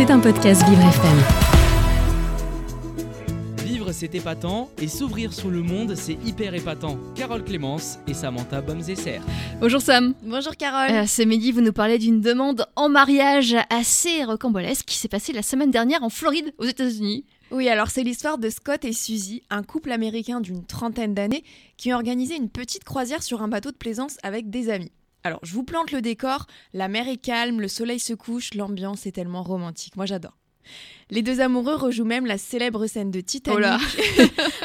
C'est un podcast Vivre FM. Vivre c'est épatant et s'ouvrir sur le monde c'est hyper épatant. Carole Clémence et Samantha Bomzesser. Bonjour Sam. Bonjour Carole. Euh, ce midi, vous nous parlez d'une demande en mariage assez rocambolesque qui s'est passée la semaine dernière en Floride, aux États-Unis. Oui, alors c'est l'histoire de Scott et Suzy, un couple américain d'une trentaine d'années qui ont organisé une petite croisière sur un bateau de plaisance avec des amis. Alors, je vous plante le décor, la mer est calme, le soleil se couche, l'ambiance est tellement romantique. Moi, j'adore. Les deux amoureux rejouent même la célèbre scène de Titanic Oh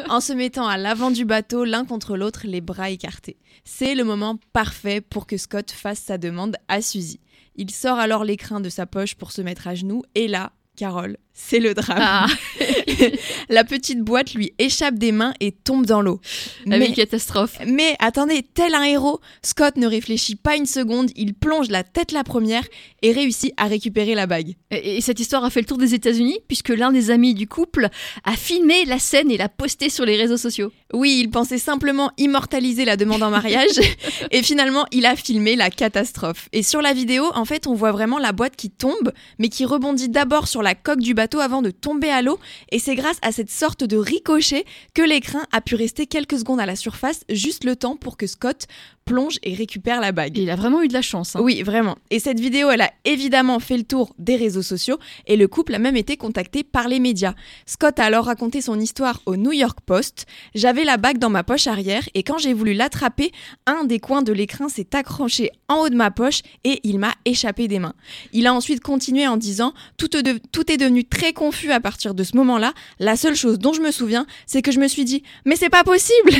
en se mettant à l'avant du bateau, l'un contre l'autre, les bras écartés. C'est le moment parfait pour que Scott fasse sa demande à Suzy. Il sort alors l'écrin de sa poche pour se mettre à genoux, et là, Carole, c'est le drame. Ah, La petite boîte lui échappe des mains et tombe dans l'eau. la Mais, catastrophe. mais attendez, tel un héros, Scott ne réfléchit pas une seconde, il plonge la tête la première et réussit à récupérer la bague. Et, et cette histoire a fait le tour des États-Unis puisque l'un des amis du couple a filmé la scène et l'a postée sur les réseaux sociaux. Oui, il pensait simplement immortaliser la demande en mariage et finalement il a filmé la catastrophe. Et sur la vidéo, en fait, on voit vraiment la boîte qui tombe, mais qui rebondit d'abord sur la coque du bateau avant de tomber à l'eau. Et c'est grâce à cette sorte de ricochet que l'écrin a pu rester quelques secondes à la surface, juste le temps pour que Scott plonge et récupère la bague. Et il a vraiment eu de la chance. hein. Oui, vraiment. Et cette vidéo, elle a évidemment fait le tour des réseaux sociaux et le couple a même été contacté par les médias. Scott a alors raconté son histoire au New York Post. J'avais la bague dans ma poche arrière et quand j'ai voulu l'attraper, un des coins de l'écrin s'est accroché en haut de ma poche et il m'a échappé des mains. Il a ensuite continué en disant tout, de- tout est devenu très confus à partir de ce moment-là. La seule chose dont je me souviens, c'est que je me suis dit mais c'est pas possible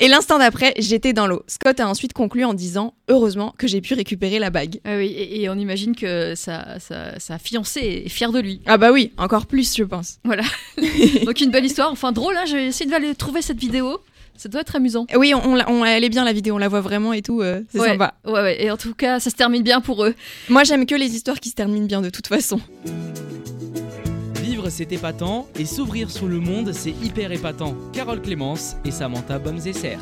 Et l'instant d'après, j'étais dans l'eau. Scott a ensuite conclu en disant heureusement que j'ai pu récupérer la bague. Ah oui, et, et on imagine que sa, sa, sa fiancée est fière de lui. Ah bah oui, encore plus je pense. Donc une belle histoire, enfin drôle, hein, j'ai essayé d'aller trouver cette vidéo. Ça doit être amusant. Oui, on, l'a- on- elle est bien la vidéo, on la voit vraiment et tout, euh, c'est Ouais. sympa. Ouais, ouais, et en tout cas, ça se termine bien pour eux. Moi j'aime que les histoires qui se terminent bien de toute façon. Vivre c'est épatant et s'ouvrir sur le monde c'est hyper épatant. Carole Clémence et Samantha Bomzesser.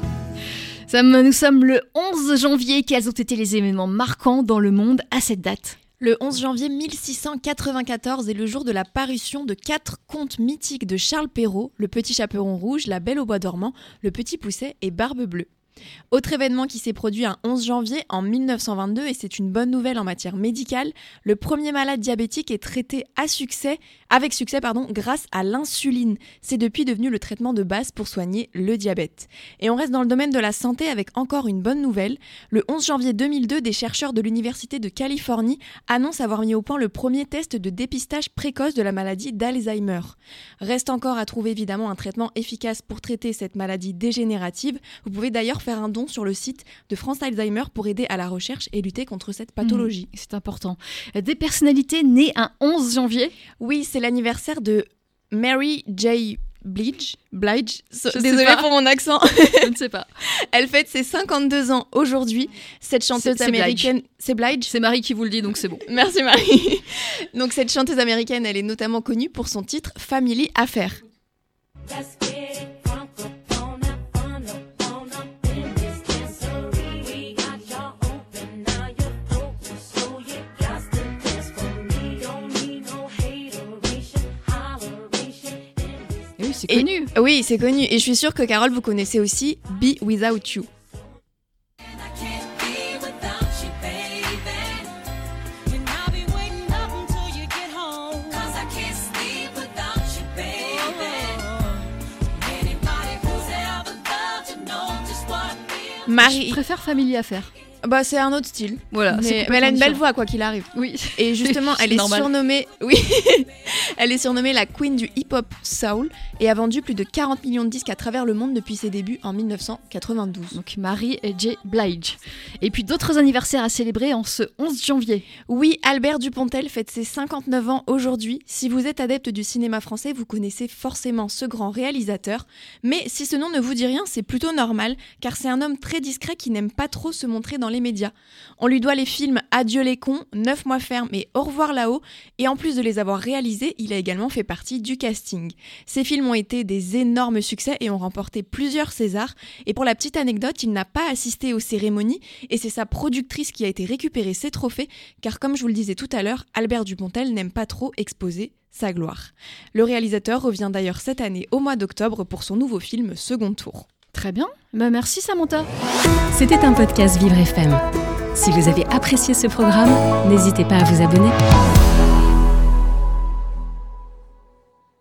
Nous sommes le 11 janvier. Quels ont été les événements marquants dans le monde à cette date? Le 11 janvier 1694 est le jour de la parution de quatre contes mythiques de Charles Perrault, Le Petit Chaperon Rouge, La Belle au Bois dormant, Le Petit Pousset et Barbe Bleue. Autre événement qui s'est produit un 11 janvier en 1922, et c'est une bonne nouvelle en matière médicale, le premier malade diabétique est traité à succès, avec succès pardon, grâce à l'insuline. C'est depuis devenu le traitement de base pour soigner le diabète. Et on reste dans le domaine de la santé avec encore une bonne nouvelle. Le 11 janvier 2002, des chercheurs de l'Université de Californie annonce avoir mis au point le premier test de dépistage précoce de la maladie d'Alzheimer. Reste encore à trouver évidemment un traitement efficace pour traiter cette maladie dégénérative. Vous pouvez d'ailleurs faire un don sur le site de France Alzheimer pour aider à la recherche et lutter contre cette pathologie. C'est important. Des personnalités nées un 11 janvier. Oui, c'est l'anniversaire de Mary J. Blige. Blige. So- Désolée pour mon accent. Je ne sais pas. Elle fête ses 52 ans aujourd'hui. Cette chanteuse C'est- c'est Blige. américaine. C'est Blige? C'est Marie qui vous le dit, donc c'est bon. Merci Marie. Donc cette chanteuse américaine, elle est notamment connue pour son titre Family Affair. Oui, c'est Et- connu. Oui, c'est connu. Et je suis sûre que Carole, vous connaissez aussi Be Without You. Feel. Je Marie. préfère Family Affaire. Bah, c'est un autre style. Voilà. Mais, mais elle a une belle voix, quoi qu'il arrive. Oui. Et justement, elle est normal. surnommée. Oui. elle est surnommée la Queen du hip-hop soul et a vendu plus de 40 millions de disques à travers le monde depuis ses débuts en 1992. Donc Marie et J. Blige. Et puis d'autres anniversaires à célébrer en ce 11 janvier. Oui, Albert Dupontel fête ses 59 ans aujourd'hui. Si vous êtes adepte du cinéma français, vous connaissez forcément ce grand réalisateur. Mais si ce nom ne vous dit rien, c'est plutôt normal, car c'est un homme très discret qui n'aime pas trop se montrer dans médias. On lui doit les films Adieu les cons, Neuf mois ferme et Au revoir là-haut, et en plus de les avoir réalisés, il a également fait partie du casting. Ces films ont été des énormes succès et ont remporté plusieurs Césars, et pour la petite anecdote, il n'a pas assisté aux cérémonies, et c'est sa productrice qui a été récupérer ses trophées, car comme je vous le disais tout à l'heure, Albert Dupontel n'aime pas trop exposer sa gloire. Le réalisateur revient d'ailleurs cette année au mois d'octobre pour son nouveau film Second Tour. Très bien. Bah, merci Samantha. C'était un podcast Vivre FM. Si vous avez apprécié ce programme, n'hésitez pas à vous abonner.